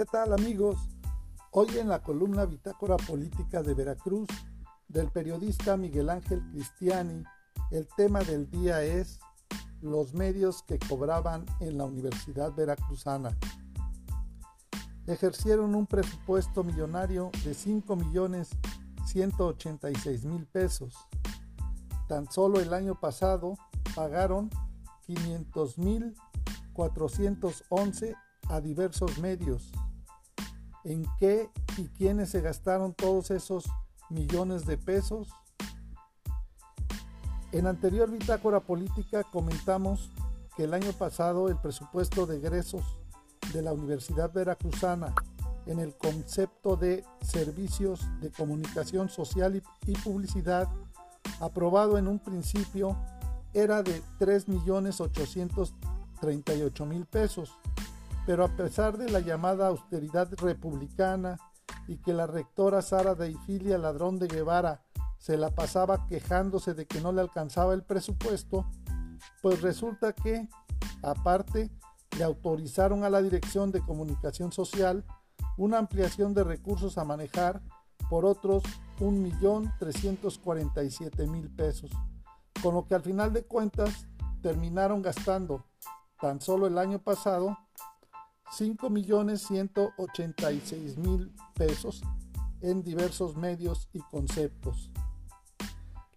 ¿Qué tal amigos? Hoy en la columna Bitácora Política de Veracruz del periodista Miguel Ángel Cristiani, el tema del día es los medios que cobraban en la Universidad Veracruzana. Ejercieron un presupuesto millonario de 5 millones 186 mil pesos. Tan solo el año pasado pagaron 500 mil 411 a diversos medios. ¿En qué y quiénes se gastaron todos esos millones de pesos? En anterior bitácora política comentamos que el año pasado el presupuesto de egresos de la Universidad Veracruzana en el concepto de servicios de comunicación social y, publicidad aprobado en un principio era de 3.838.000 pesos pero a pesar de la llamada austeridad republicana y que la rectora Sara Deifilia Ladrón de Guevara se la pasaba quejándose de que no le alcanzaba el presupuesto, pues resulta que, aparte, le autorizaron a la Dirección de Comunicación Social una ampliación de recursos a manejar por otros 1.347.000 pesos, con lo que al final de cuentas terminaron gastando tan solo el año pasado 5.186.000 pesos en diversos medios y conceptos.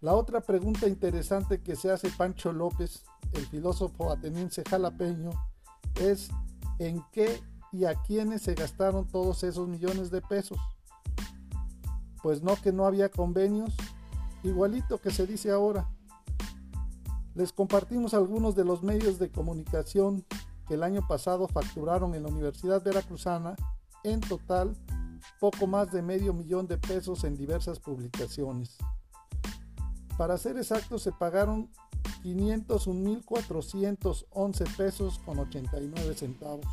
La otra pregunta interesante que se hace Pancho López, el filósofo ateniense jalapeño, es en qué y a quiénes se gastaron todos esos millones de pesos. Pues no que no había convenios, igualito que se dice ahora. Les compartimos algunos de los medios de comunicación que el año pasado facturaron en la Universidad Veracruzana en total poco más de medio millón de pesos en diversas publicaciones. Para ser exactos, se pagaron 501.411 pesos con 89 centavos.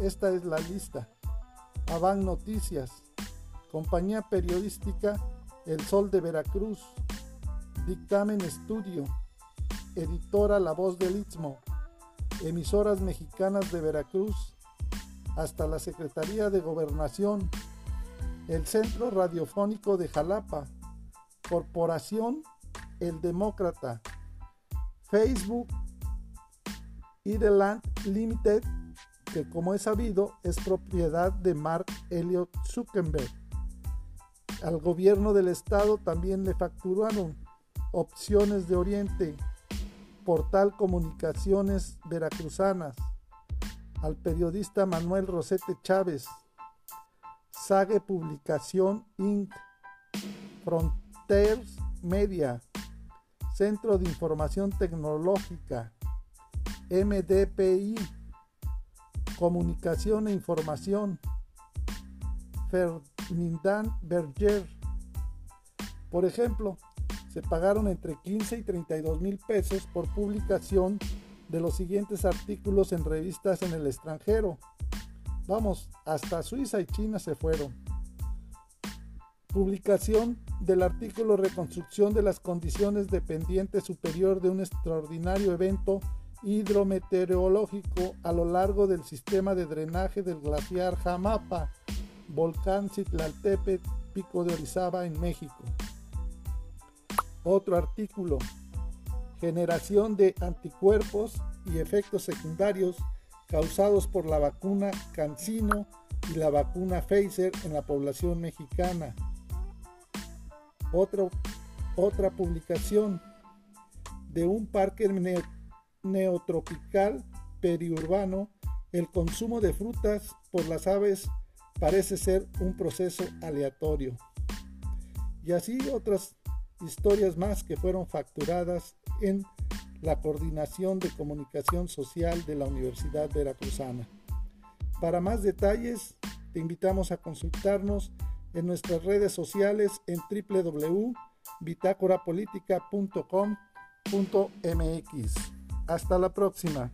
Esta es la lista. Avan Noticias, Compañía Periodística El Sol de Veracruz, Dictamen Estudio, Editora La Voz del Istmo, emisoras mexicanas de Veracruz, hasta la Secretaría de Gobernación, el Centro Radiofónico de Jalapa, Corporación El Demócrata, Facebook, Land Limited, que como es sabido es propiedad de Mark Elliot Zuckerberg. Al gobierno del estado también le facturaron opciones de Oriente, Portal Comunicaciones Veracruzanas, al periodista Manuel Rosete Chávez, Sage Publicación Inc., Frontiers Media, Centro de Información Tecnológica, MDPI, Comunicación e Información, Ferdinand Berger. Por ejemplo, se pagaron entre 15 y 32 mil pesos por publicación de los siguientes artículos en revistas en el extranjero. Vamos, hasta Suiza y China se fueron. Publicación del artículo Reconstrucción de las condiciones de pendiente superior de un extraordinario evento hidrometeorológico a lo largo del sistema de drenaje del glaciar Jamapa, volcán Citlaltépetl, Pico de Orizaba en México. Otro artículo, generación de anticuerpos y efectos secundarios causados por la vacuna Cancino y la vacuna Pfizer en la población mexicana. otra publicación de un parque neotropical periurbano, el consumo de frutas por las aves parece ser un proceso aleatorio. Y así otras historias más que fueron facturadas en la Coordinación de Comunicación Social de la Universidad Veracruzana. Para más detalles, te invitamos a consultarnos en nuestras redes sociales en www.bitácorapolítica.com.mx. Hasta la próxima.